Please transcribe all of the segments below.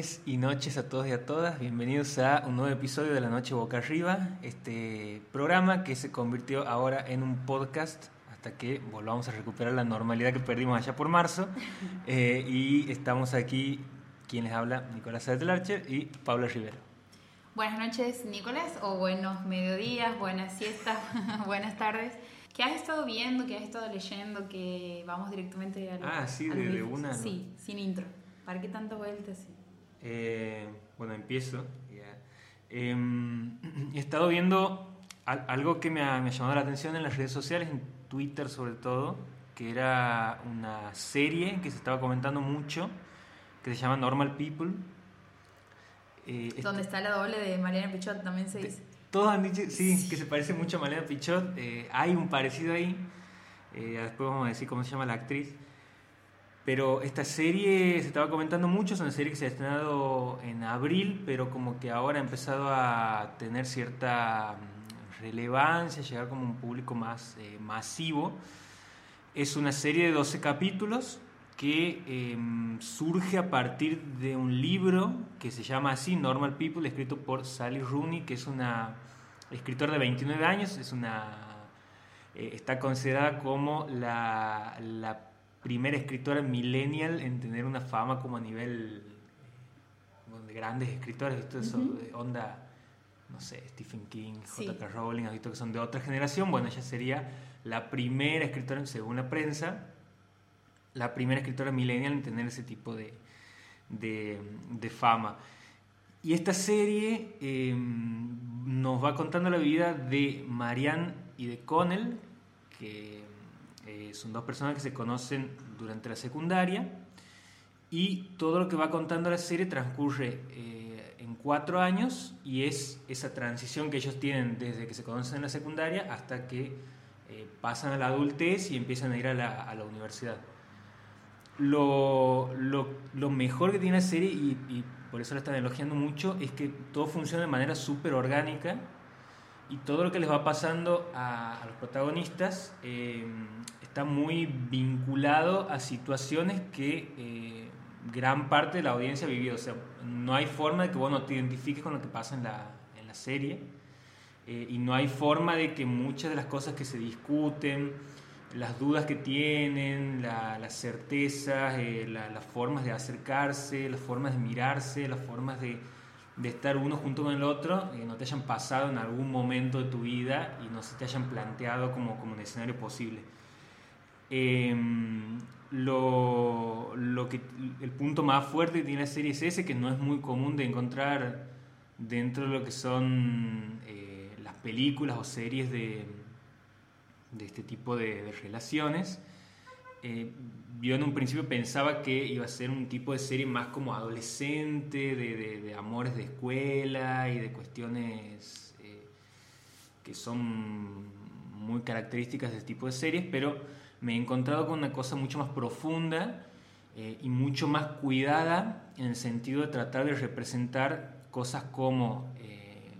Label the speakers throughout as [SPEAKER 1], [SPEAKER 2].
[SPEAKER 1] tardes y noches a todos y a todas. Bienvenidos a un nuevo episodio de La Noche Boca Arriba, este programa que se convirtió ahora en un podcast hasta que volvamos a recuperar la normalidad que perdimos allá por marzo. Eh, y estamos aquí, quien les habla, Nicolás Archer y Paula Rivera.
[SPEAKER 2] Buenas noches, Nicolás, o buenos mediodías, buenas siestas, buenas tardes. ¿Qué has estado viendo? ¿Qué has estado leyendo? Que vamos directamente a
[SPEAKER 1] Ah, sí, de, una.
[SPEAKER 2] Sí, sin intro. ¿Para qué tanta vuelta?
[SPEAKER 1] Eh, bueno, empiezo. Em, he estado viendo algo que me ha, me ha, llamado la atención en las redes sociales, en Twitter sobre todo, que era una serie que se estaba comentando mucho, que se llama Normal People.
[SPEAKER 2] Eh, Donde está la doble de Mariana Pichot, también se dice.
[SPEAKER 1] Todos han dicho, sí, que se parece mucho a Mariana Pichot. Eh, hay un parecido ahí. después vamos a decir cómo se llama la actriz. Pero esta serie se estaba comentando mucho, es una serie que se ha estrenado en abril, pero como que ahora ha empezado a tener cierta mm, relevancia, llegar como un público más eh, masivo. Es una serie de 12 capítulos que em, surge a partir de un libro que se llama así, Normal People, escrito por Sally Rooney, que es una escritora de 29 años, es una, eh, está considerada como la, la primera escritora millennial en tener una fama como a nivel de grandes escritores, visto eso de onda, no sé, Stephen King, J.K. Rowling, has visto que son de otra generación, bueno, ella sería la primera escritora, según la prensa, la primera escritora millennial en tener ese tipo de, de, fama. Y esta serie em, nos va contando la vida de Marianne y de Connell, que eh, son dos personas que se conocen durante la secundaria y todo lo que va contando la serie transcurre eh, en cuatro años y es esa transición que ellos tienen desde que se conocen en la secundaria hasta que eh, pasan a la adultez y empiezan a ir a la, a la universidad. Lo, lo, lo, mejor que tiene la serie, y, y, por eso la están elogiando mucho, es que todo funciona de manera súper orgánica y todo lo que les va pasando a, a los protagonistas está muy vinculado a situaciones que eh, gran parte de la audiencia ha vivido. O sea, no hay forma de que vos te identifiques con lo que pasa en la, en la serie eh, y no hay forma de que muchas de las cosas que se discuten, las dudas que tienen, las certezas, eh, las formas de acercarse, las formas de mirarse, las formas de, de estar uno junto con el otro, no te hayan pasado en algún momento de tu vida y no se te hayan planteado como, como un escenario posible. Em, lo, lo, que, el punto más fuerte que tiene la serie es ese, que no es muy común de encontrar dentro de lo que son eh, las películas o series de, de este tipo de, relaciones. Eh, yo en un principio pensaba que iba a ser un tipo de serie más como adolescente, de, de amores de escuela y de cuestiones eh, que son muy características de este tipo de series, pero me he encontrado con una cosa mucho más profunda eh, y mucho más cuidada en el sentido de tratar de representar cosas como eh,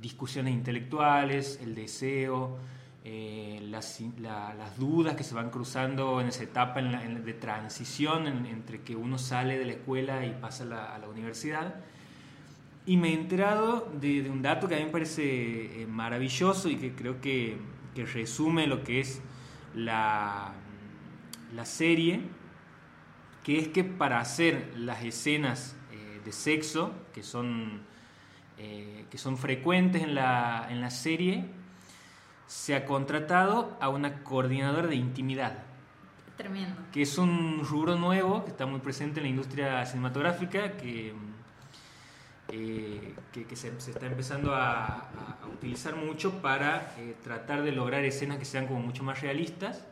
[SPEAKER 1] discusiones intelectuales, el deseo, eh, las, las, dudas que se van cruzando en esa etapa de transición entre que uno sale de la escuela y pasa a la, universidad. Y me he enterado de, de, un dato que a mí me parece maravilloso y que creo que, que resume lo que es la, la serie, que es que para hacer las escenas eh, de sexo, que son, eh, que son frecuentes en la, en la serie, se ha contratado a una coordinadora de intimidad.
[SPEAKER 2] Tremendo.
[SPEAKER 1] Que es un rubro nuevo que está muy presente en la industria cinematográfica, que, eh, que, se, está empezando a, utilizar mucho para eh, tratar de lograr escenas que sean como mucho más realistas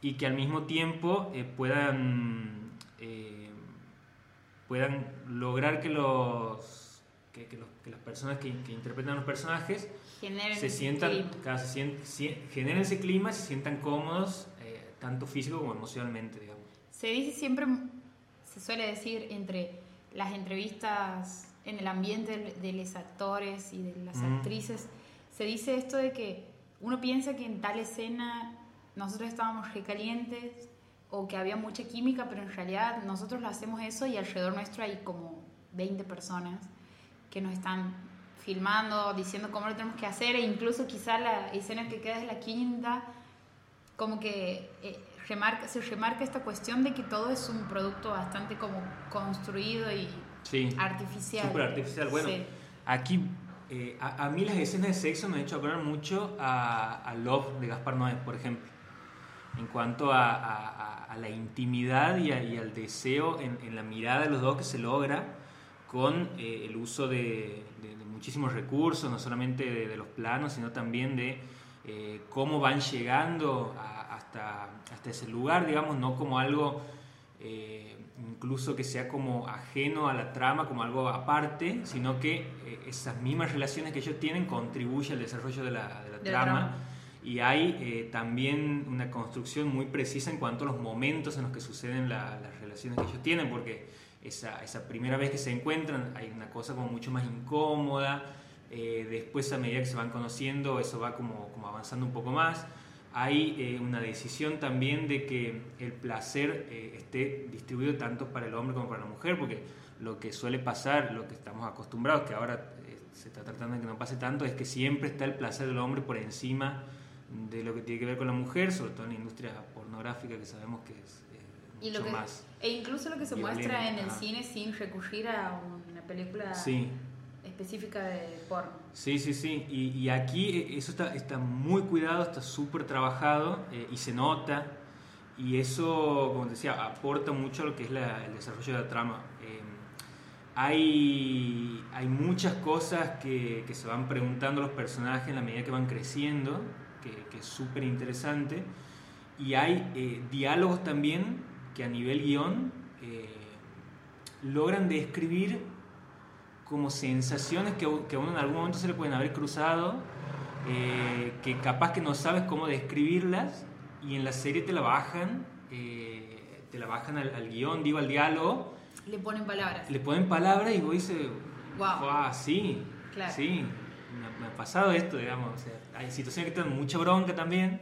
[SPEAKER 1] y que al mismo tiempo eh, puedan, puedan lograr que los, que, las personas que, interpretan los personajes se sientan, generen ese clima, se sientan cómodos, tanto físico como emocionalmente, digamos.
[SPEAKER 2] Se dice siempre, se suele decir entre las entrevistas en el ambiente de los actores y de las actrices, se dice esto de que uno piensa que en tal escena nosotros estábamos recalientes o que había mucha química, pero en realidad nosotros lo hacemos eso y alrededor nuestro hay como 20 personas que nos están filmando, diciendo cómo lo tenemos que hacer e incluso quizá la escena que queda es la quinta, como que eh, remarca, se remarca esta cuestión de que todo es un producto bastante como construido y artificial.
[SPEAKER 1] Súper artificial. Bueno, aquí eh, a, mí las escenas de sexo me han hecho acordar mucho a, Love de Gaspar Noé, por ejemplo, en cuanto a, la intimidad y, al deseo en, la mirada de los dos que se logra con eh, el uso de, muchísimos recursos, no solamente de, los planos, sino también de eh, cómo van llegando hasta, hasta ese lugar, digamos, no como algo incluso que sea como ajeno a la trama, como algo aparte, sino que eh, esas mismas relaciones que ellos tienen contribuyen al desarrollo de la, trama. Y hay eh, también una construcción muy precisa en cuanto a los momentos en los que suceden las relaciones que ellos tienen, porque esa, esa, primera vez que se encuentran hay una cosa como mucho más incómoda, eh, después a medida que se van conociendo eso va como, como avanzando un poco más hay eh, una decisión también de que el placer eh, esté distribuido tanto para el hombre como para la mujer, porque lo que suele pasar, lo que estamos acostumbrados, que ahora eh, se está tratando de que no pase tanto, es que siempre está el placer del hombre por encima de lo que tiene que ver con la mujer, sobre todo en la industria pornográfica que sabemos que es mucho más.
[SPEAKER 2] E incluso lo que se muestra en el cine sin recurrir a una película sí. Específica de porno.
[SPEAKER 1] Sí, sí, sí. Y, aquí eh, eso está, está, muy cuidado, está súper trabajado eh, y se nota. Y eso, como decía, aporta mucho a lo que es el desarrollo de la trama. Eh, hay, hay muchas cosas que, se van preguntando los personajes en la medida que van creciendo, que, es súper interesante. Y hay diálogos también que a nivel guion logran describir como sensaciones que, que a uno en algún momento se le pueden haber cruzado, eh, que capaz que no sabes cómo describirlas y en la serie te la bajan, eh, te la bajan al, guion, digo, al diálogo.
[SPEAKER 2] Le ponen palabras.
[SPEAKER 1] Le ponen palabras y vos dices, wow, sí, sí, me, ha pasado esto, digamos. hay situaciones que te dan mucha bronca también,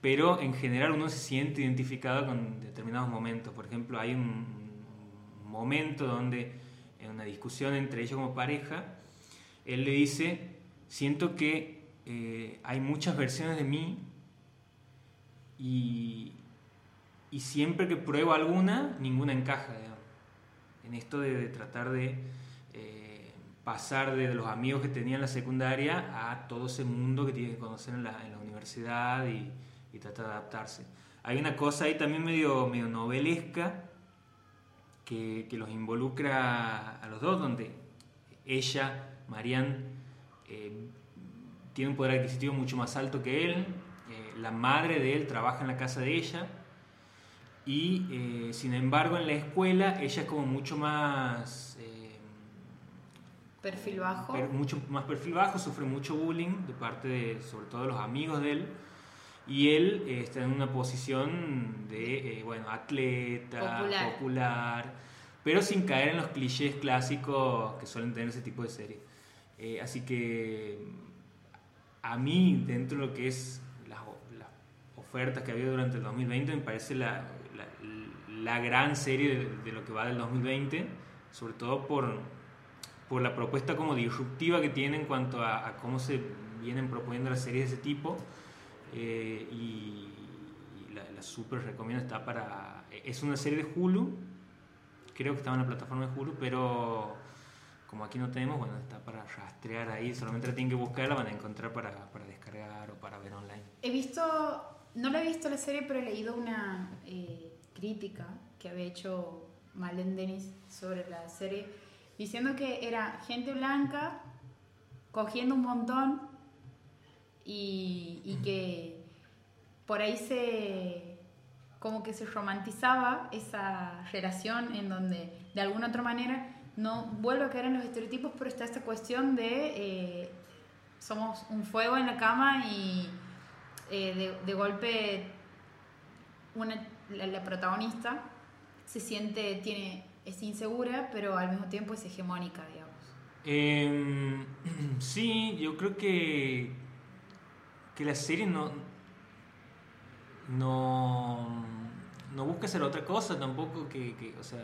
[SPEAKER 1] pero en general uno se siente identificado con determinados momentos. Por ejemplo, hay un momento donde en una discusión entre ellos como pareja, él le dice, siento que eh, hay muchas versiones de mí y, y, siempre que pruebo alguna, ninguna encaja. En esto de, tratar de eh, pasar de los amigos que tenía en la secundaria a todo ese mundo que tiene que conocer en la, en la universidad y, y tratar de adaptarse. Hay una cosa ahí también medio, medio novelesca que, los involucra a los dos, donde ella, Marianne, eh, tiene un poder adquisitivo mucho más alto que él, eh, la madre de él trabaja en la casa de ella, y eh, sin embargo en la escuela ella es como mucho más...
[SPEAKER 2] perfil bajo.
[SPEAKER 1] mucho más perfil bajo, sufre mucho bullying de parte de, sobre todo de los amigos de él y él eh, está en una posición de, eh, bueno, atleta, popular. pero sin caer en los clichés clásicos que suelen tener ese tipo de series. Eh, así que a mí, dentro de lo que es las, ofertas que ha habido durante el 2020, me parece la, la, gran serie de, lo que va del 2020, sobre todo por, por la propuesta como disruptiva que tiene en cuanto a, a cómo se vienen proponiendo las series de ese tipo eh, y, la, la, super recomiendo, está para... Es una serie de Hulu, creo que estaba en la plataforma de Hulu, pero como aquí no tenemos, bueno, está para rastrear ahí, solamente la tienen que buscar, la van a encontrar para, para descargar o para ver online.
[SPEAKER 2] He visto, no la he visto la serie, pero he leído una eh, crítica que había hecho Malen Denis sobre la serie, diciendo que era gente blanca cogiendo un montón y, que por ahí se como que se romantizaba esa relación en donde de alguna otra manera no vuelve a caer en los estereotipos, pero está esta cuestión de eh, somos un fuego en la cama y eh, de, golpe una, la, protagonista se siente, tiene, es insegura, pero al mismo tiempo es hegemónica, digamos.
[SPEAKER 1] Em, sí, yo creo que que la serie no, no, no busca hacer otra cosa tampoco que, que o sea,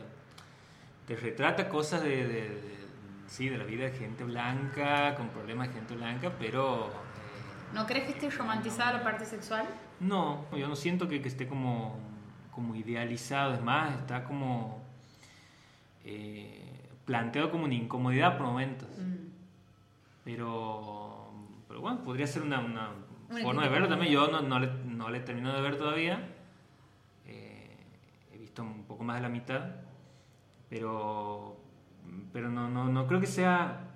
[SPEAKER 1] te retrata cosas de, de, de- sí, de la vida de gente blanca, con problemas de gente blanca, pero eh,
[SPEAKER 2] ¿No crees que esté romantizada la parte sexual?
[SPEAKER 1] no, yo no siento que, que esté como, como idealizado, es más, está como eh, planteado como una incomodidad por momentos.
[SPEAKER 2] Mm.
[SPEAKER 1] Pero, pero bueno, podría ser Una forma de verlo también. Yo no, no, le, no le termino de ver todavía. Eh, he visto un poco más de la mitad. Pero, pero no, no, no creo que sea...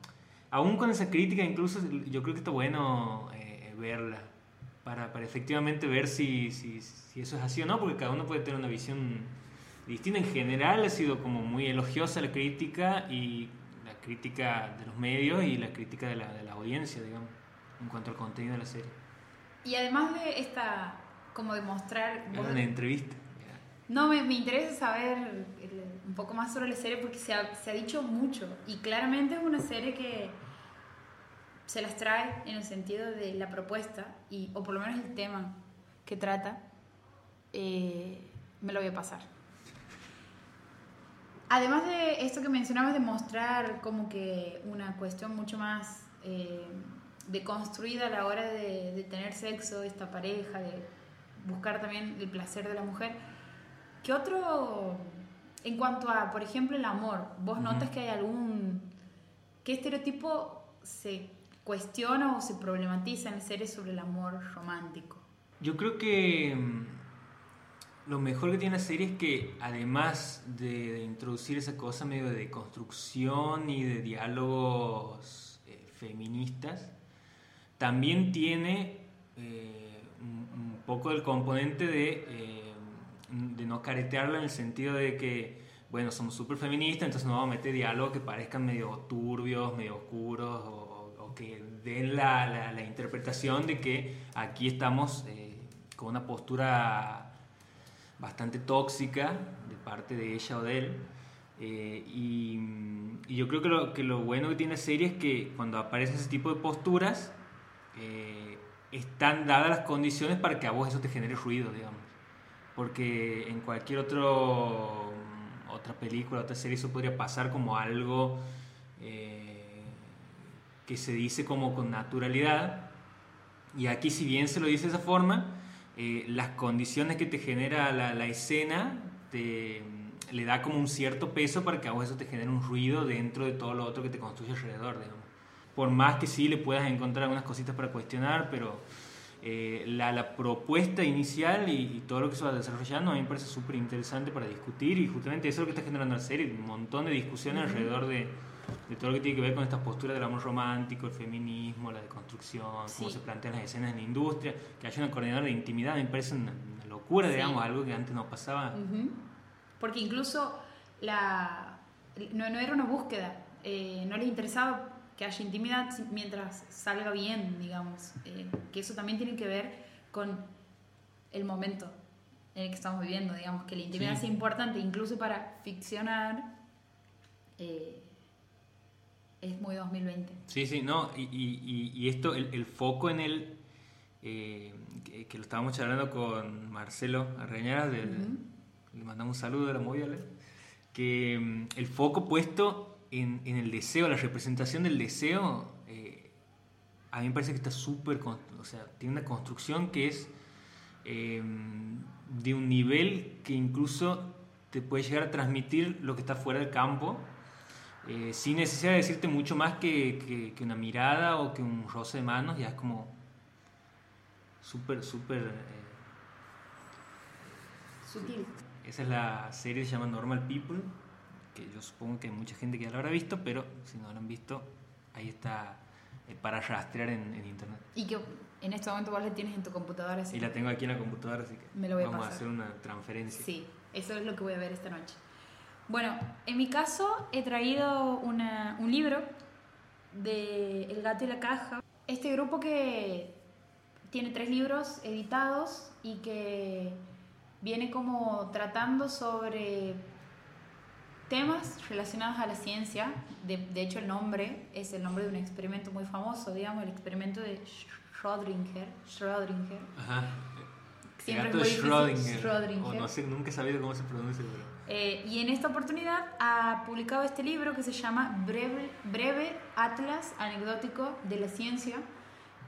[SPEAKER 1] Aún con esa crítica, incluso yo creo que está bueno eh, verla. Para, para efectivamente ver si, si, si eso es así o no, porque cada uno puede tener una visión distinta. En general ha sido como muy elogiosa la crítica y la crítica de los medios y la crítica de la, de la audiencia, digamos, en cuanto al contenido de la serie.
[SPEAKER 2] Y además de esta, como demostrar...
[SPEAKER 1] Es una entrevista.
[SPEAKER 2] No, me, me interesa saber un poco más sobre la serie porque se ha, se ha dicho mucho y claramente es una serie que se las trae en el sentido de la propuesta y, o por lo menos el tema que trata, eh, me lo voy a pasar. Además de esto que mencionabas de mostrar como que una cuestión mucho más eh, deconstruida a la hora de, de tener sexo, esta pareja, de buscar también el placer de la mujer, ¿qué otro, en cuanto a, por ejemplo, el amor, vos notas que hay algún, qué estereotipo se cuestiona o se problematiza en las series sobre el amor romántico?
[SPEAKER 1] Yo creo que mm, lo mejor que tiene la serie es que además de, de introducir esa cosa medio de construcción y de diálogos eh, feministas, también tiene eh, un, poco el componente de, eh, de no caretearla en el sentido de que, bueno, somos súper feministas, entonces no vamos a meter diálogos que parezcan medio turbios, medio oscuros o, que den la, la- interpretación de que aquí estamos eh, con una postura bastante tóxica de parte de ella o de él. Y, y yo creo que lo, que lo bueno que tiene la serie es que cuando aparecen ese tipo de posturas, eh, están dadas las condiciones para que a vos eso te genere ruido, digamos. Porque en cualquier otro, otra película, otra serie, eso podría pasar como algo eh, que se dice como con naturalidad. Y aquí, si bien se lo dice de esa forma, eh, las condiciones que te genera la, la escena te, le da como un cierto peso para que a vos eso te genere un ruido dentro de todo lo otro que te construye alrededor, digamos. Por más que sí le puedas encontrar algunas cositas para cuestionar, pero eh, la, la propuesta inicial y, y todo lo que se va desarrollando a mí me parece súper interesante para discutir y justamente eso es lo que está generando la serie, un montón de discusiones alrededor de, de todo lo que tiene que ver con estas posturas del amor romántico, el feminismo, la deconstrucción, cómo
[SPEAKER 2] Sí.
[SPEAKER 1] se plantean las escenas en la industria, que haya una coordinadora de intimidad, me parece una, una locura,
[SPEAKER 2] Sí.
[SPEAKER 1] digamos, algo que antes no pasaba.
[SPEAKER 2] Ujú. Porque incluso la, no, no era una búsqueda, eh, no les interesaba que haya intimidad mientras salga bien, digamos. Eh, que eso también tiene que ver con el momento en el que estamos viviendo, digamos, que la intimidad
[SPEAKER 1] Sí.
[SPEAKER 2] sea importante, incluso para ficcionar, eh, es muy 2020.
[SPEAKER 1] Sí, sí, no, y, y- y- y esto, el, el foco en el, eh, que, que lo estábamos charlando con Marcelo Arreñaras, del- le mandamos un saludo de la movida, que mm, el foco puesto en, en el deseo, la representación del deseo, eh, a mí me parece que está súper, o sea, tiene una construcción que es eh, de un nivel que incluso te puede llegar a transmitir lo que está fuera del campo, eh, sin necesidad de decirte mucho más que, que- que una mirada o que un roce de manos, ya es como súper, súper... eh,
[SPEAKER 2] Sutil.
[SPEAKER 1] esa es la serie que se llama Normal People, que yo supongo que hay mucha gente que ya la habrá visto, pero si no la han visto, ahí está eh, para rastrear en, en internet.
[SPEAKER 2] Y que en este momento vos la tienes en tu computadora. así
[SPEAKER 1] Y la tengo aquí en la computadora, así que
[SPEAKER 2] Me lo voy a
[SPEAKER 1] vamos a
[SPEAKER 2] pasar.
[SPEAKER 1] hacer una transferencia.
[SPEAKER 2] Sí, eso es lo que voy a ver esta noche. Bueno, en mi caso he traído una- un libro de El gato y la caja. Este grupo que tiene tres libros editados y que viene como tratando sobre temas relacionados a la ciencia. De, de hecho, el nombre es el nombre de un experimento muy famoso, digamos, el experimento de Schrödinger. Schrödinger
[SPEAKER 1] Ajá.
[SPEAKER 2] Siempre
[SPEAKER 1] gato
[SPEAKER 2] es muy.
[SPEAKER 1] Schrödinger.
[SPEAKER 2] Schrödinger.
[SPEAKER 1] O no sé, nunca he sabido cómo se pronuncia, pero...
[SPEAKER 2] Eh, y en esta oportunidad ha publicado este libro que se llama Breve, Breve Atlas Anecdótico de la Ciencia,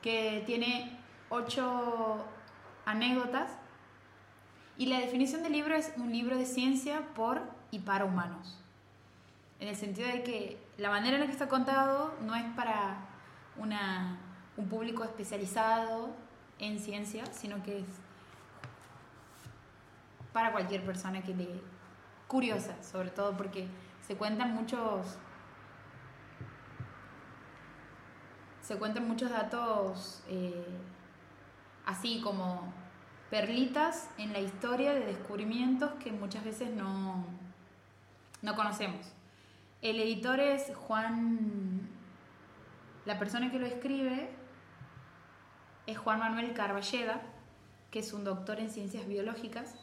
[SPEAKER 2] que tiene ocho anécdotas. Y la definición del libro es un libro de ciencia por y para humanos. En el sentido de que la manera en la que está contado no es para una, un público especializado en ciencia, sino que es para cualquier persona que le curiosa, sobre todo porque se cuentan muchos se cuentan muchos datos eh, así como perlitas en la historia de descubrimientos que muchas veces no, no conocemos. El editor es Juan, la persona que lo escribe es Juan Manuel Carballeda, que es un doctor en ciencias biológicas.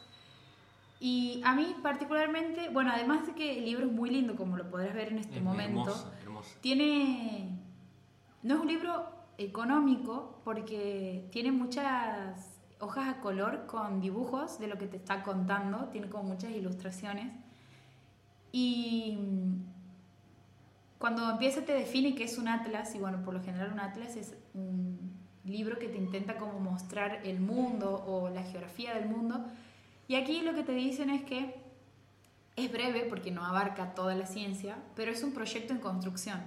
[SPEAKER 2] Y a mí particularmente, bueno, además de que el libro es muy lindo, como lo podrás ver en este
[SPEAKER 1] Es
[SPEAKER 2] momento,
[SPEAKER 1] hermoso, hermoso.
[SPEAKER 2] tiene, no es un libro económico porque tiene muchas hojas a color con dibujos de lo que te está contando, tiene como muchas ilustraciones. Y mm, cuando empieza te define que es un atlas, y bueno, por lo general un atlas es un libro que te intenta como mostrar el mundo o la geografía del mundo. Y aquí lo que te dicen es que es breve porque no abarca toda la ciencia, pero es un proyecto en construcción.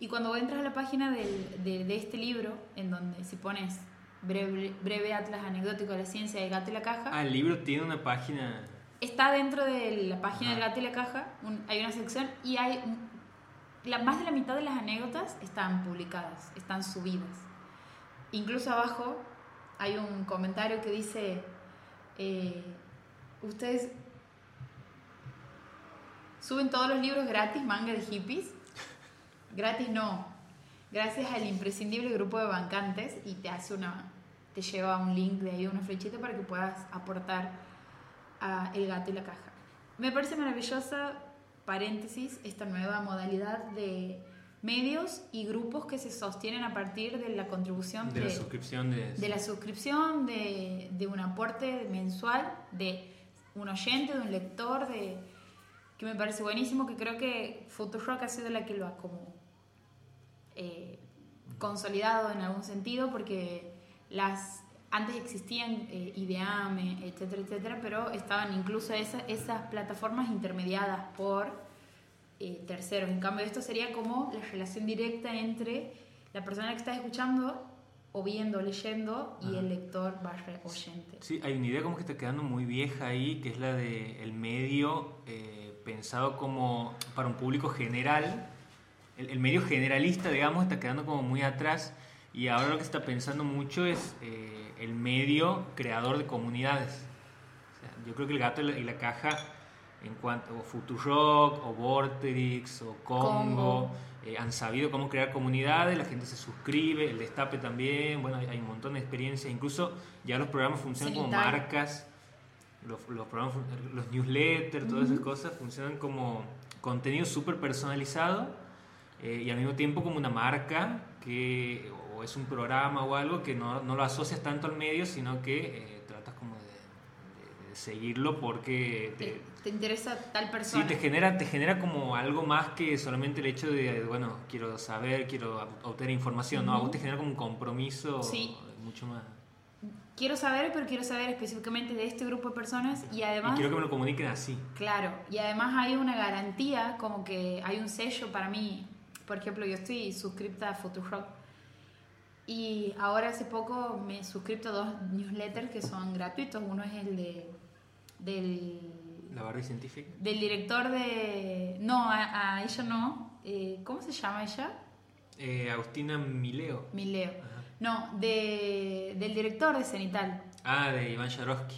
[SPEAKER 2] Y cuando entras a la página del- de, de este libro, en donde si pones breve, breve atlas anecdótico de la ciencia de gato y la caja,
[SPEAKER 1] Ah, el libro tiene una página...
[SPEAKER 2] está dentro de la página del gato y la caja, un- hay una sección y hay un- la, más de la mitad de las anécdotas están publicadas, están subidas. Incluso abajo hay un comentario que dice, eh, ustedes suben todos los libros gratis, manga de hippies. Gratis no, gracias al imprescindible grupo de bancantes y te hace una, te lleva un link de ahí, una flechita para que puedas aportar a El gato y la caja. Me parece maravillosa, paréntesis, esta nueva modalidad de medios y grupos que se sostienen a partir de la contribución
[SPEAKER 1] De la suscripción de...
[SPEAKER 2] de la suscripción, de, de un aporte mensual, de un oyente, de un lector, de que me parece buenísimo, que creo que Futurock ha sido la que lo ha como eh, consolidado en algún sentido, porque las antes existían eh, Ideame, etcétera, etcétera, pero estaban incluso esa- esas plataformas intermediadas por eh, terceros. En cambio, esto sería como la relación directa entre la persona que está escuchando o viendo, leyendo y
[SPEAKER 1] Ajá.
[SPEAKER 2] el lector barra oyente.
[SPEAKER 1] Sí, hay una idea como que está quedando muy vieja ahí, que es la de el medio eh, pensado como para un público general. El, el medio generalista, digamos, está quedando como muy atrás y ahora lo que está pensando mucho es eh, el medio creador de comunidades. O sea, yo creo que el gato y la, y la caja, en cuanto o Futurock, o Vorterix, o Congo, eh, han sabido cómo crear comunidades, la gente se suscribe, el destape también, bueno, hay, hay un montón de experiencias, incluso ya los programas funcionan como marcas, los, los programas, los newsletters, todas esas cosas funcionan como contenido súper personalizado eh, y al mismo tiempo como una marca que o es un programa o algo que no, no lo asocias tanto al medio, sino que eh, tratas como de, de- de seguirlo porque te,
[SPEAKER 2] ¿Te, te interesa tal
[SPEAKER 1] Sí,
[SPEAKER 2] persona?
[SPEAKER 1] te genera, te genera como algo más que solamente el hecho de, bueno, quiero saber, quiero ob- obtener información, ¿no? A vos te genera como un compromiso
[SPEAKER 2] Sí.
[SPEAKER 1] mucho más.
[SPEAKER 2] Quiero saber, pero quiero saber específicamente de este grupo de personas y
[SPEAKER 1] Y
[SPEAKER 2] además...
[SPEAKER 1] quiero que me lo comuniquen así.
[SPEAKER 2] Claro, y además hay una garantía, como que hay un sello para mí. Por ejemplo, yo estoy suscripta a Futurock y ahora hace poco me he suscrito a dos newsletters que son gratuitos. Uno es el de del,
[SPEAKER 1] La Barbie científica.
[SPEAKER 2] del director de... No, a, a ella no. Eh, ¿Cómo se llama ella?
[SPEAKER 1] Eh, Agustina Mileo.
[SPEAKER 2] Mileo.
[SPEAKER 1] Ajá.
[SPEAKER 2] No, de, del director de Cenital.
[SPEAKER 1] Ah, de Iván Jarosky.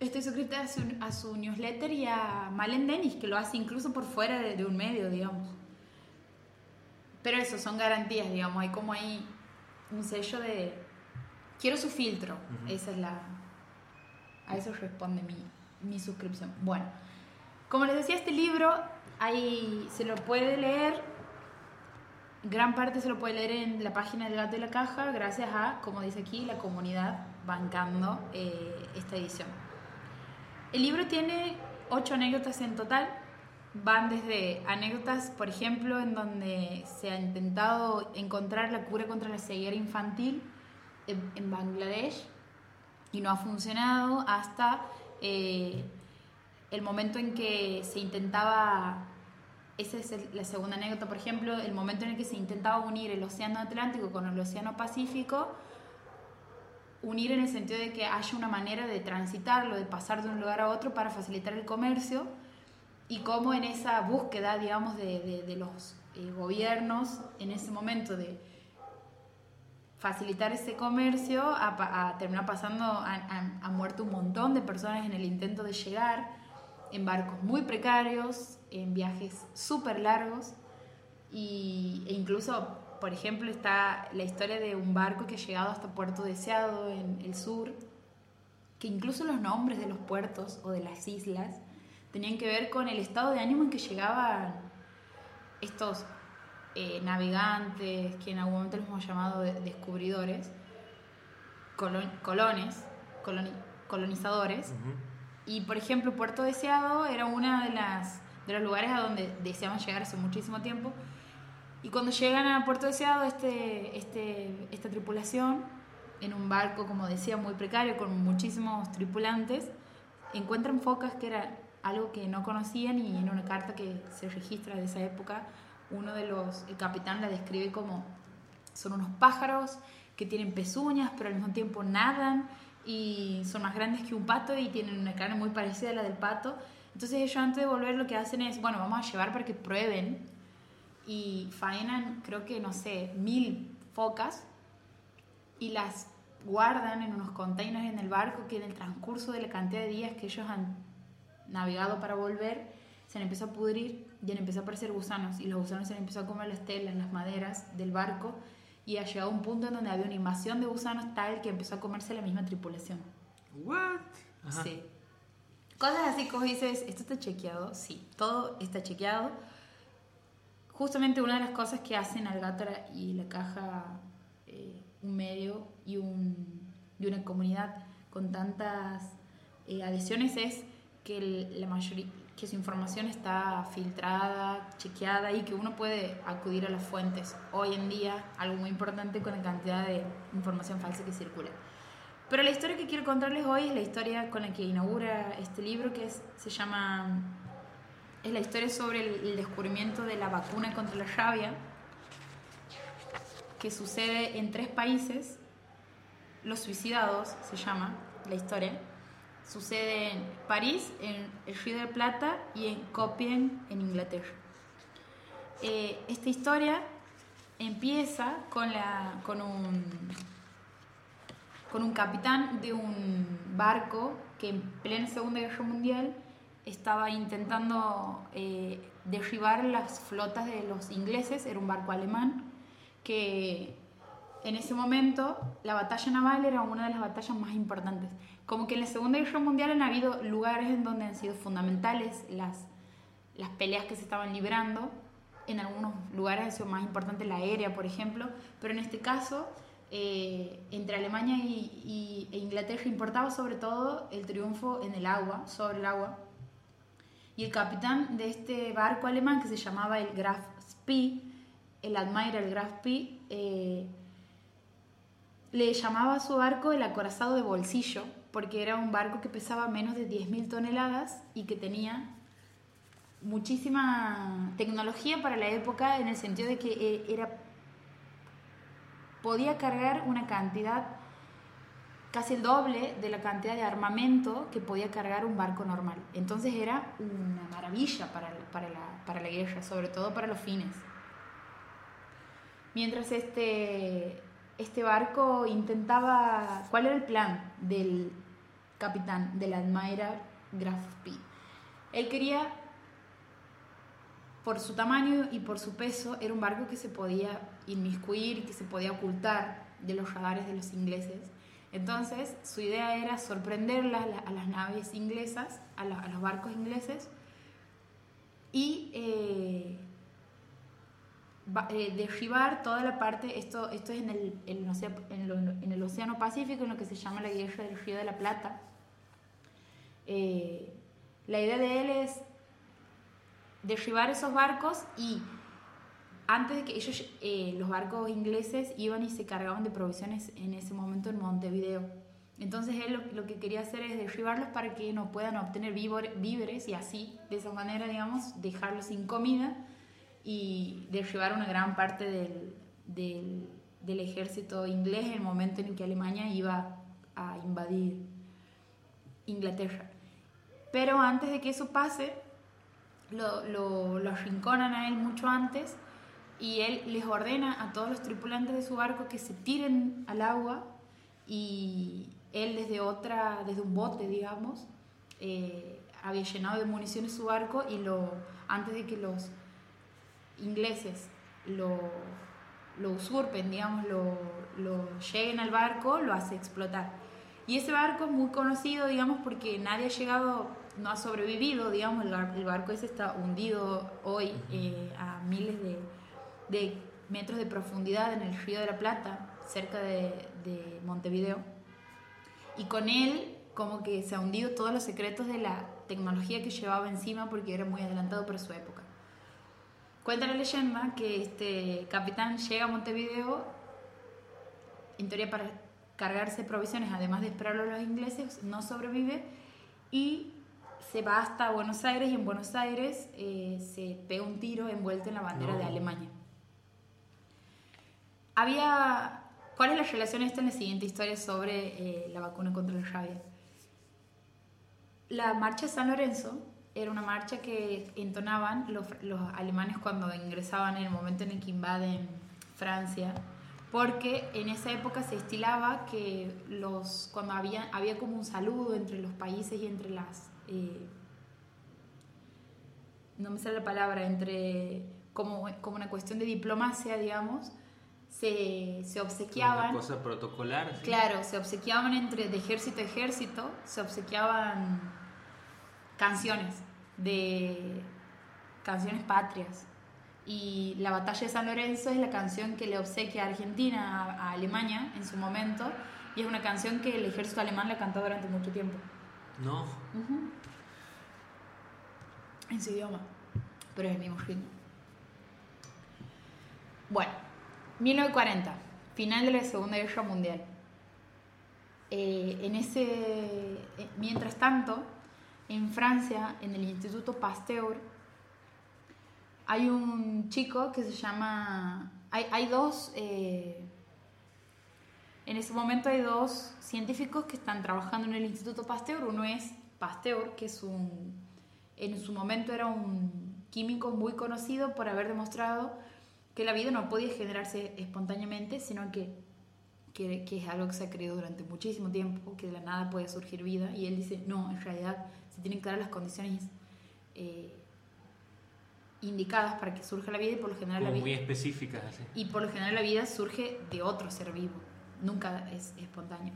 [SPEAKER 2] Estoy suscrita a su, a su newsletter y a Malen Denis, que lo hace incluso por fuera de, de un medio, digamos. Pero eso, son garantías, digamos. Hay como ahí un sello de... Quiero su filtro. Esa es la... A eso responde mi, mi suscripción. Bueno, como les decía, este libro ahí se lo puede leer. Gran parte se lo puede leer en la página del gato y la caja, gracias a, como dice aquí, la comunidad bancando eh, esta edición. El libro tiene ocho anécdotas en total. Van desde anécdotas, por ejemplo, en donde se ha intentado encontrar la cura contra la ceguera infantil en, Bangladesh y no ha funcionado, hasta eh, el momento en que se intentaba esa es la segunda anécdota, por ejemplo, el momento en el que se intentaba unir el Océano Atlántico con el Océano Pacífico, unir en el sentido de que haya una manera de transitarlo, de pasar de un lugar a otro para facilitar el comercio, y cómo en esa búsqueda, digamos, de, los eh, gobiernos, en ese momento de facilitar ese comercio, a, terminar pasando, ha muerto un montón de personas en el intento de llegar en barcos muy precarios, en viajes súper largos y, e incluso, por ejemplo, está la historia de un barco que ha llegado hasta Puerto Deseado en el sur, que incluso los nombres de los puertos o de las islas tenían que ver con el estado de ánimo en que llegaban estos eh, navegantes, que en algún momento los hemos llamado descubridores, colones, colonizadores. Y por ejemplo, Puerto Deseado era uno de, las, de los lugares a donde deseaban llegar hace muchísimo tiempo. Y cuando llegan a Puerto Deseado, este, este, esta tripulación, en un barco, como decía, muy precario, con muchísimos tripulantes, encuentran focas que era algo que no conocían y en una carta que se registra de esa época, uno de los, el capitán la describe como son unos pájaros que tienen pezuñas, pero al mismo tiempo nadan y son más grandes que un pato y tienen una carne muy parecida a la del pato. Entonces ellos antes de volver lo que hacen es, bueno, vamos a llevar para que prueben y faenan, creo que, no sé, mil focas y las guardan en unos containers en el barco que en el transcurso de la cantidad de días que ellos han navegado para volver, se han empezado a pudrir y han empezado a aparecer gusanos y los gusanos se han empezado a comer las telas, las maderas del barco y ha llegado a un punto en donde había una invasión de gusanos tal que empezó a comerse la misma tripulación.
[SPEAKER 1] ¿What?
[SPEAKER 2] Sí. Cosas así como dices, ¿esto está chequeado? Sí, todo está chequeado. Justamente una de las cosas que hacen Algátara y la caja eh, un medio y, un, y, una comunidad con tantas eh, adhesiones es que la mayoría, que su información está filtrada, chequeada y que uno puede acudir a las fuentes. Hoy en día, algo muy importante con la cantidad de información falsa que circula. Pero la historia que quiero contarles hoy es la historia con la que inaugura este libro, que es, se llama, es la historia sobre el, el descubrimiento de la vacuna contra la rabia, que sucede en tres países, los suicidados se llama la historia, Sucede en París, en el Río de Plata y en Copenhague, en Inglaterra. Eh, esta historia empieza con, un, con un capitán de un barco que en plena Segunda Guerra Mundial estaba intentando eh, derribar las flotas de los ingleses, era un barco alemán, que en ese momento la batalla naval era una de las batallas más importantes. Como que en la Segunda Guerra Mundial han habido lugares en donde han sido fundamentales las, las peleas que se estaban librando. En algunos lugares ha sido más importante la aérea, por ejemplo, pero en este caso, eh, entre Alemania y, e Inglaterra importaba sobre todo el triunfo en el agua, sobre el agua. Y el capitán de este barco alemán, que se llamaba el Graf Spee, el Admiral Graf Spee, eh, le llamaba a su barco el acorazado de bolsillo, porque era un barco que pesaba menos de 10.000 toneladas y que tenía muchísima tecnología para la época en el sentido de que eh, era podía cargar una cantidad casi el doble de la cantidad de armamento que podía cargar un barco normal. Entonces era una maravilla para, para, la, para la guerra, sobre todo para los fines. Mientras este, este barco intentaba, ¿cuál era el plan del capitán de la Admiral Graf P? Él quería, por su tamaño y por su peso, era un barco que se podía inmiscuir y que se podía ocultar de los radares de los ingleses. Entonces, su idea era sorprender a las naves inglesas, a, los barcos ingleses, y eh, eh, derribar toda la parte, esto, esto es en el, en, el en el Océano Pacífico, en lo que se llama la Guerra del Río de la Plata. Eh, la idea de él es derribar esos barcos y antes de que ellos, eh, los barcos ingleses iban y se cargaban de provisiones en ese momento en Montevideo. Entonces él lo, lo que quería hacer es derribarlos para que no puedan obtener víveres y así, de esa manera, digamos, dejarlos sin comida y derribar una gran parte del, del, del ejército inglés en el momento en el que Alemania iba a invadir Inglaterra. Pero antes de que eso pase, lo, lo, lo arrinconan a él mucho antes y él les ordena a todos los tripulantes de su barco que se tiren al agua y él desde otra, desde un bote, digamos, eh, había llenado de municiones su barco y lo, antes de que los ingleses lo, lo usurpen, digamos, lo, lo lleguen al barco, lo hace explotar. Y ese barco es muy conocido, digamos, porque nadie ha llegado, no ha sobrevivido, digamos, el, bar- el barco ese está hundido hoy eh, a miles de, de metros de profundidad en el río de la Plata, cerca de, de Montevideo. Y con él como que se ha hundido todos los secretos de la tecnología que llevaba encima porque era muy adelantado para su época. Cuenta la leyenda que este capitán llega a Montevideo, en teoría para cargarse provisiones, además de esperarlo a los ingleses, no sobrevive y se va hasta Buenos Aires y en Buenos Aires eh, se pega un tiro envuelto en la bandera
[SPEAKER 1] No.
[SPEAKER 2] de Alemania. Había... ¿Cuál es la relación esta en la siguiente historia sobre eh, la vacuna contra la rabia? La marcha de San Lorenzo era una marcha que entonaban los, los alemanes cuando ingresaban en el momento en el que invaden Francia, porque en esa época se estilaba que los, cuando había, había como un saludo entre los países y entre las... eh, no me sale la palabra, entre como, como una cuestión de diplomacia, digamos, se, se obsequiaban.
[SPEAKER 1] Una cosa protocolar. ¿sí?
[SPEAKER 2] Claro, se obsequiaban entre de ejército a ejército, se obsequiaban canciones de canciones patrias. Y la batalla de San Lorenzo es la canción que le obsequia a Argentina a, a Alemania en su momento y es una canción que el ejército alemán le cantó durante mucho tiempo.
[SPEAKER 1] No.
[SPEAKER 2] Ujú. En su idioma, pero es el mismo ritmo. Bueno, 1940, final de la Segunda Guerra Mundial. Eh, en ese, eh, mientras tanto, en Francia, en el Instituto Pasteur, hay un chico que se llama... Hay, hay dos... eh, en ese momento hay dos científicos que están trabajando en el Instituto Pasteur. Uno es Pasteur, que es un, en su momento era un químico muy conocido por haber demostrado que la vida no podía generarse espontáneamente, sino que, que, que es algo que se ha creído durante muchísimo tiempo, que de la nada puede surgir vida. Y él dice, no, en realidad se tienen que dar las condiciones eh, indicadas para que surja la vida y por lo general la
[SPEAKER 1] Como
[SPEAKER 2] vida...
[SPEAKER 1] muy específicas. así.
[SPEAKER 2] Y por lo general la vida surge de otro ser vivo, nunca es espontáneo.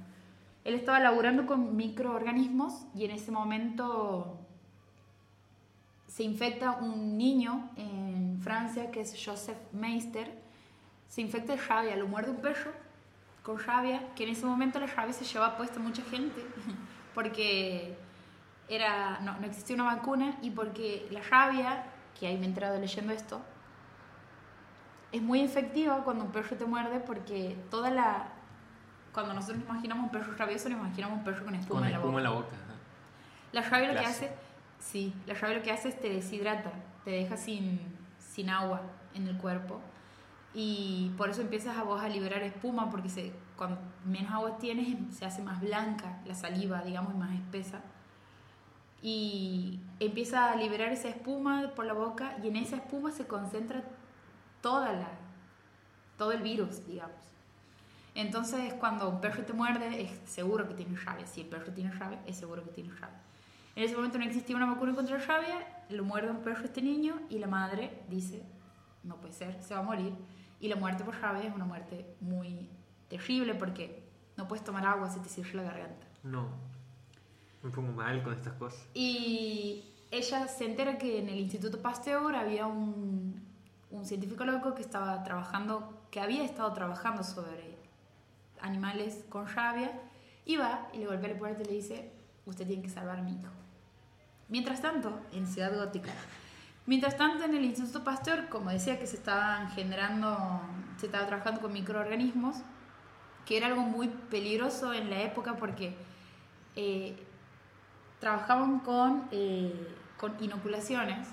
[SPEAKER 2] Él estaba laburando con microorganismos y en ese momento se infecta un niño en Francia que es Joseph Meister. Se infecta de rabia, lo muerde un perro con rabia, que en ese momento la rabia se llevaba puesta mucha gente porque era, no, no existía una vacuna y porque la rabia, que ahí me he enterado leyendo esto, es muy efectiva cuando un perro te muerde porque toda la... Cuando nosotros nos imaginamos un perro rabioso, nos imaginamos un perro con espuma,
[SPEAKER 1] Con
[SPEAKER 2] en la
[SPEAKER 1] espuma
[SPEAKER 2] boca.
[SPEAKER 1] en la boca.
[SPEAKER 2] La rabia lo que hace, sí, la rabia lo que hace es te deshidrata, te deja sin, sin agua en el cuerpo y por eso empiezas a vos a liberar espuma porque se, cuando menos agua tienes se hace más blanca la saliva, digamos, más espesa y empieza a liberar esa espuma por la boca y en esa espuma se concentra toda la, todo el virus, digamos. Entonces, cuando un perro te muerde, es seguro que tiene rabia. Si el perro tiene rabia, es seguro que tiene rabia. En ese momento no existía una vacuna contra la rabia, lo muerde un perro este niño y la madre dice, no puede ser, se va a morir. Y la muerte por rabia es una muerte muy terrible porque no puedes tomar agua si te cierra la garganta.
[SPEAKER 1] No. Me pongo mal con estas cosas.
[SPEAKER 2] Y ella se entera que en el Instituto Pasteur había un, un científico loco que estaba trabajando, que había estado trabajando sobre animales con rabia, y va y le golpea la puerta y le dice, usted tiene que salvar a mi hijo. Mientras tanto, en Ciudad Gótica, mientras tanto en el Instituto Pasteur, como decía que se estaban generando, se estaba trabajando con microorganismos, que era algo muy peligroso en la época porque eh, trabajaban con, eh, con inoculaciones,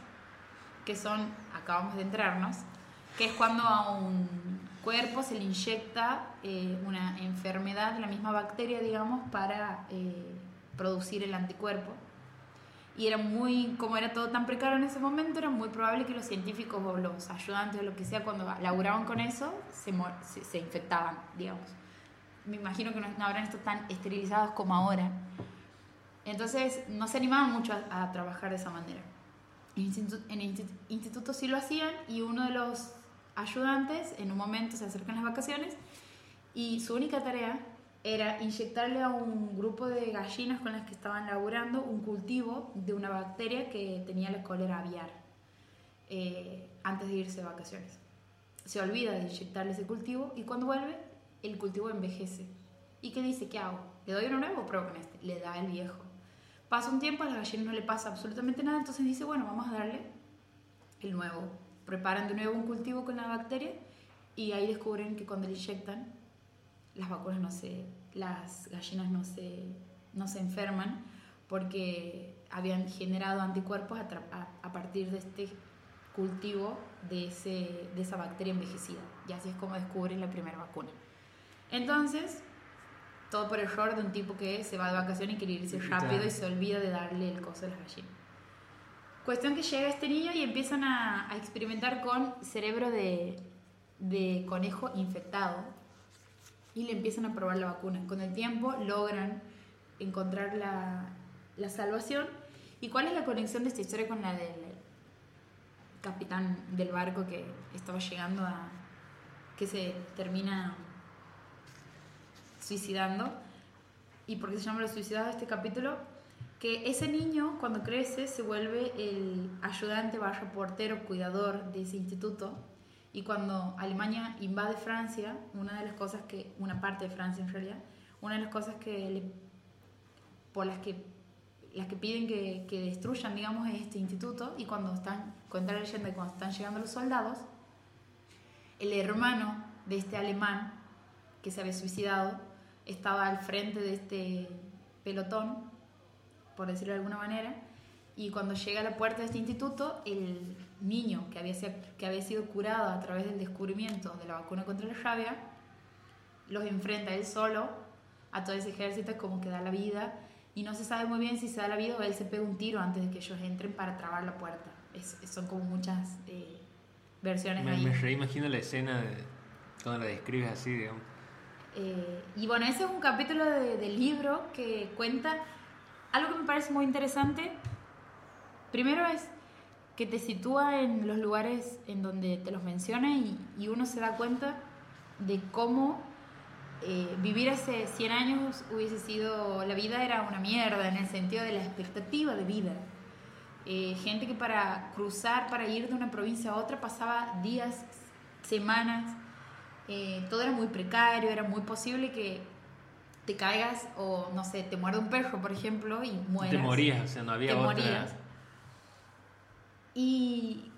[SPEAKER 2] que son, acabamos de entrarnos, que es cuando a un cuerpo se le inyecta eh, una enfermedad, la misma bacteria, digamos, para producir el anticuerpo. Y era muy, como era todo tan precario en ese momento, era muy probable que los científicos o los ayudantes o lo que sea, cuando laburaban con eso, se, se, se infectaban, digamos me imagino que no, habrán estado tan esterilizados como ahora. Entonces no se animaban mucho a, trabajar de esa manera. En el instituto, sí lo hacían y uno de los ayudantes en un momento se acercan las vacaciones y su única tarea era inyectarle a un grupo de gallinas con las que estaban laburando un cultivo de una bacteria que tenía la cólera aviar eh, antes de irse de vacaciones. Se olvida de inyectarle ese cultivo y cuando vuelve el cultivo envejece. ¿Y qué dice? ¿Qué hago? ¿Le doy uno nuevo pruebo con este? Le da el viejo. Pasa un tiempo, a las gallinas no le pasa absolutamente nada, entonces dice, bueno, vamos a darle el nuevo. Preparan de nuevo un cultivo con la bacteria y ahí descubren que cuando le inyectan, las vacunas no se, las gallinas no se, no se enferman porque habían generado anticuerpos a, a partir de este cultivo de, ese, de esa bacteria envejecida. Y así es como descubren la primera vacuna. Entonces, todo por error de un tipo que se va de vacaciones y quiere irse rápido y se olvida de darle el coso a las gallinas. Cuestión que llega este niño y empiezan a, experimentar con cerebro de, de, conejo infectado y le empiezan a probar la vacuna. Con el tiempo logran encontrar la, la salvación. ¿Y cuál es la conexión de esta historia con la del capitán del barco que estaba llegando a... que se termina suicidando. ¿Y por qué se llama lo suicidado este capítulo? Que ese niño cuando crece se vuelve el ayudante barra portero, cuidador de ese instituto. Y cuando Alemania invade Francia, una de las cosas que, una parte de Francia en realidad, una de las cosas que por las que las que piden que, que, destruyan, digamos, este instituto, y cuando están, cuenta la leyenda, cuando están llegando los soldados, el hermano de este alemán que se había suicidado estaba al frente de este pelotón, por decirlo de alguna manera, y cuando llega a la puerta de este instituto, el niño que había, que había sido curado a través del descubrimiento de la vacuna contra la rabia, los enfrenta él solo a todo ese ejército como que da la vida y no se sabe muy bien si se da la vida o él se pega un tiro antes de que ellos entren para trabar la puerta. son como muchas eh, versiones
[SPEAKER 1] me,
[SPEAKER 2] ahí.
[SPEAKER 1] Me reimagino la escena de, cuando la describes así, digamos.
[SPEAKER 2] Eh, y bueno, ese es un capítulo del de libro que cuenta algo que me parece muy interesante. Primero es que te sitúa en los lugares en donde te los menciona y, y uno se da cuenta de cómo eh, vivir hace 100 años hubiese sido, la vida era una mierda en el sentido de la expectativa de vida. Eh, gente que para cruzar, para ir de una provincia a otra pasaba días, semanas, eh, todo era muy precario, era muy posible que te caigas o, no sé, te muerde un perro, por ejemplo, y mueras.
[SPEAKER 1] Te morías, o sea, no había
[SPEAKER 2] te
[SPEAKER 1] otra...
[SPEAKER 2] Morías. Y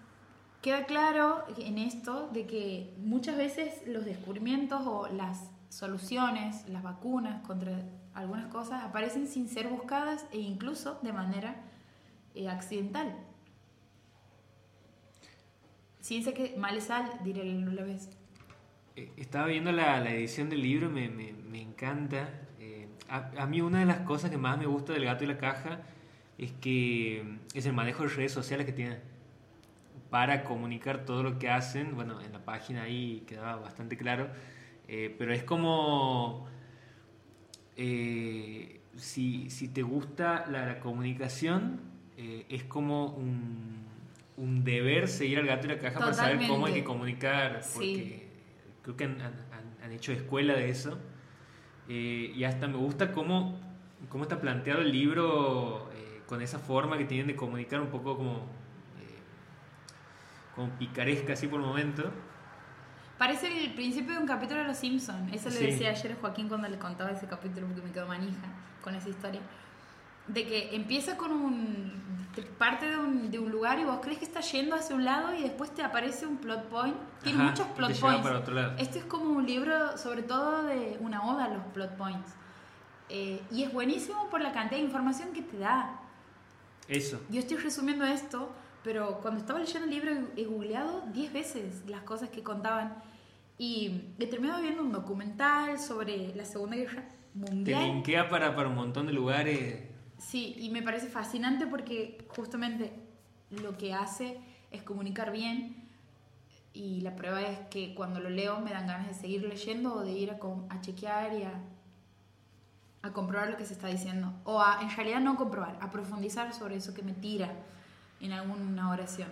[SPEAKER 2] queda claro en esto de que muchas veces los descubrimientos o las soluciones, las vacunas contra algunas cosas aparecen sin ser buscadas e incluso de manera eh, accidental. Ciencia que mal sal, diré la vez.
[SPEAKER 1] Eh, estaba viendo la, edición del libro, me, me, me encanta. Eh, a, a, mí una de las cosas que más me gusta del gato y la caja es que es el manejo de redes sociales que tiene para comunicar todo lo que hacen. Bueno, en la página ahí quedaba bastante claro, eh, pero es como... Eh, si, si, te gusta la, la comunicación, eh, es como un, un, deber seguir al gato y la caja
[SPEAKER 2] Totalmente.
[SPEAKER 1] para saber cómo hay que comunicar. Porque,
[SPEAKER 2] Sí
[SPEAKER 1] creo que han, han, han hecho escuela de eso. Eh, y hasta me gusta cómo, cómo está planteado el libro eh, con esa forma que tienen de comunicar un poco como... Eh, como picaresca así por el momento.
[SPEAKER 2] Parece el principio de un capítulo de Los Simpsons. Eso le
[SPEAKER 1] Sí.
[SPEAKER 2] decía ayer a Joaquín cuando le contaba ese capítulo porque me quedó manija con esa historia. De que empieza con un. te parte de un, de un lugar y vos crees que está yendo hacia un lado y después te aparece un plot point. Tiene
[SPEAKER 1] Ajá,
[SPEAKER 2] muchos plot points.
[SPEAKER 1] para otro lado.
[SPEAKER 2] Este es como un libro, sobre todo de una oda a los plot points. Eh, y es buenísimo por la cantidad de información que te da.
[SPEAKER 1] Eso.
[SPEAKER 2] Yo estoy resumiendo esto, pero cuando estaba leyendo el libro he googleado 10 veces las cosas que contaban y he terminado viendo un documental sobre la Segunda Guerra
[SPEAKER 1] Te
[SPEAKER 2] Mundial.
[SPEAKER 1] linkea para, para un montón de lugares.
[SPEAKER 2] Sí, y me parece fascinante porque justamente lo que hace es comunicar bien y la prueba es que cuando lo leo me dan ganas de seguir leyendo o de ir a, a chequear y a, a comprobar lo que se está diciendo. O a, en realidad no comprobar, a profundizar sobre eso que me tira en alguna oración.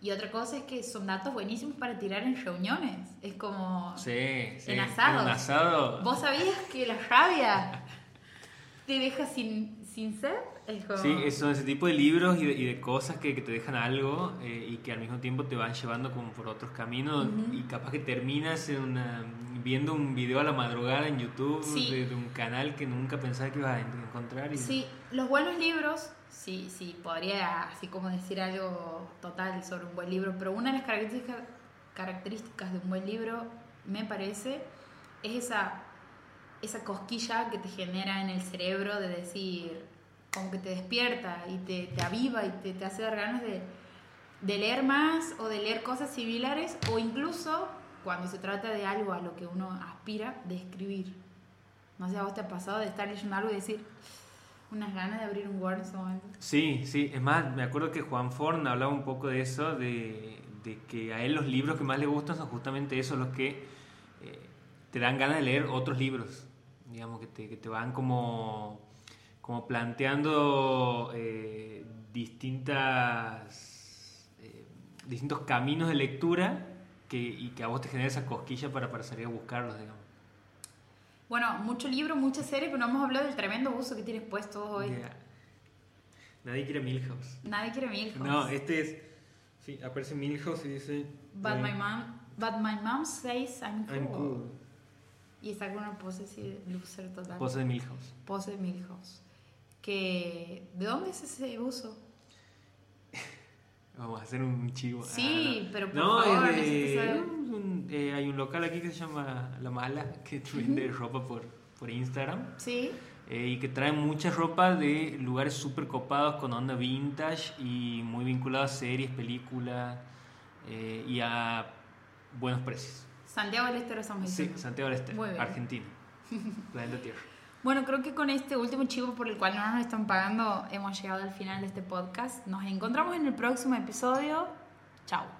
[SPEAKER 2] Y otra cosa es que son datos buenísimos para tirar en reuniones. Es como...
[SPEAKER 1] Sí, sí.
[SPEAKER 2] En asados.
[SPEAKER 1] un asado.
[SPEAKER 2] ¿Vos sabías que la rabia te deja sin, sin sed? Es como-
[SPEAKER 1] Sí, son ese tipo de libros y de, y de cosas que, que te dejan algo eh, y que al mismo tiempo te van llevando como por otros caminos
[SPEAKER 2] Ujú.
[SPEAKER 1] y capaz que terminas en una- viendo un video a la madrugada en YouTube
[SPEAKER 2] Sí.
[SPEAKER 1] de, de un canal que nunca pensaba que ibas a encontrar. Y,
[SPEAKER 2] Sí, los buenos libros, sí, sí, podría así como decir algo total sobre un buen libro, pero una de las características, características de un buen libro, me parece, es esa, esa cosquilla que te genera en el cerebro de decir, como que te despierta y te, te aviva y te, te hace dar ganas de, de leer más o de leer cosas similares o incluso cuando se trata de algo a lo que uno aspira, de escribir. No sé, a vos te ha pasado de estar leyendo algo y decir unas ganas de abrir un Word ese momento.
[SPEAKER 1] Sí, sí, es más, me acuerdo que Juan Forn hablaba un poco de eso, de, de que a él los libros que más le gustan son justamente esos, los que eh, te dan ganas de leer otros libros, digamos, que te, que te van como, como planteando eh, distintas, eh, distintos caminos de lectura que, y que a vos te genera esa cosquilla para, para salir a buscarlos, digamos.
[SPEAKER 2] Bueno, mucho libro, mucha serie, pero no hemos hablado del tremendo uso que tienes puesto hoy.
[SPEAKER 1] Ya. Nadie quiere Milhouse.
[SPEAKER 2] Nadie quiere Milhouse.
[SPEAKER 1] No, este es... Sí, aparece Milhouse y dice...
[SPEAKER 2] But
[SPEAKER 1] eh,
[SPEAKER 2] my mom, but my mom says I'm cool.
[SPEAKER 1] I'm cool.
[SPEAKER 2] Y está con una pose así de loser total.
[SPEAKER 1] Pose de Milhouse.
[SPEAKER 2] Pose de Milhouse. Que, ¿De dónde es ese uso?
[SPEAKER 1] Vamos a hacer un chivo.
[SPEAKER 2] Sí,
[SPEAKER 1] Ah, no.
[SPEAKER 2] pero por
[SPEAKER 1] No,
[SPEAKER 2] favor,
[SPEAKER 1] es de- un- eh, hay un local aquí que se llama La Mala que vende ropa por, por Instagram
[SPEAKER 2] Sí.
[SPEAKER 1] eh, y que trae mucha ropa de lugares súper copados con onda vintage y muy vinculado a series, películas eh, y a buenos precios.
[SPEAKER 2] Santiago del Estero San
[SPEAKER 1] Sí,
[SPEAKER 2] Vicente.
[SPEAKER 1] Santiago del Este,
[SPEAKER 2] bien.
[SPEAKER 1] Argentina, planeta Tierra.
[SPEAKER 2] Bueno, creo que con este último chivo por el cual no nos están pagando hemos llegado al final de este podcast. Nos encontramos en el próximo episodio. Chao.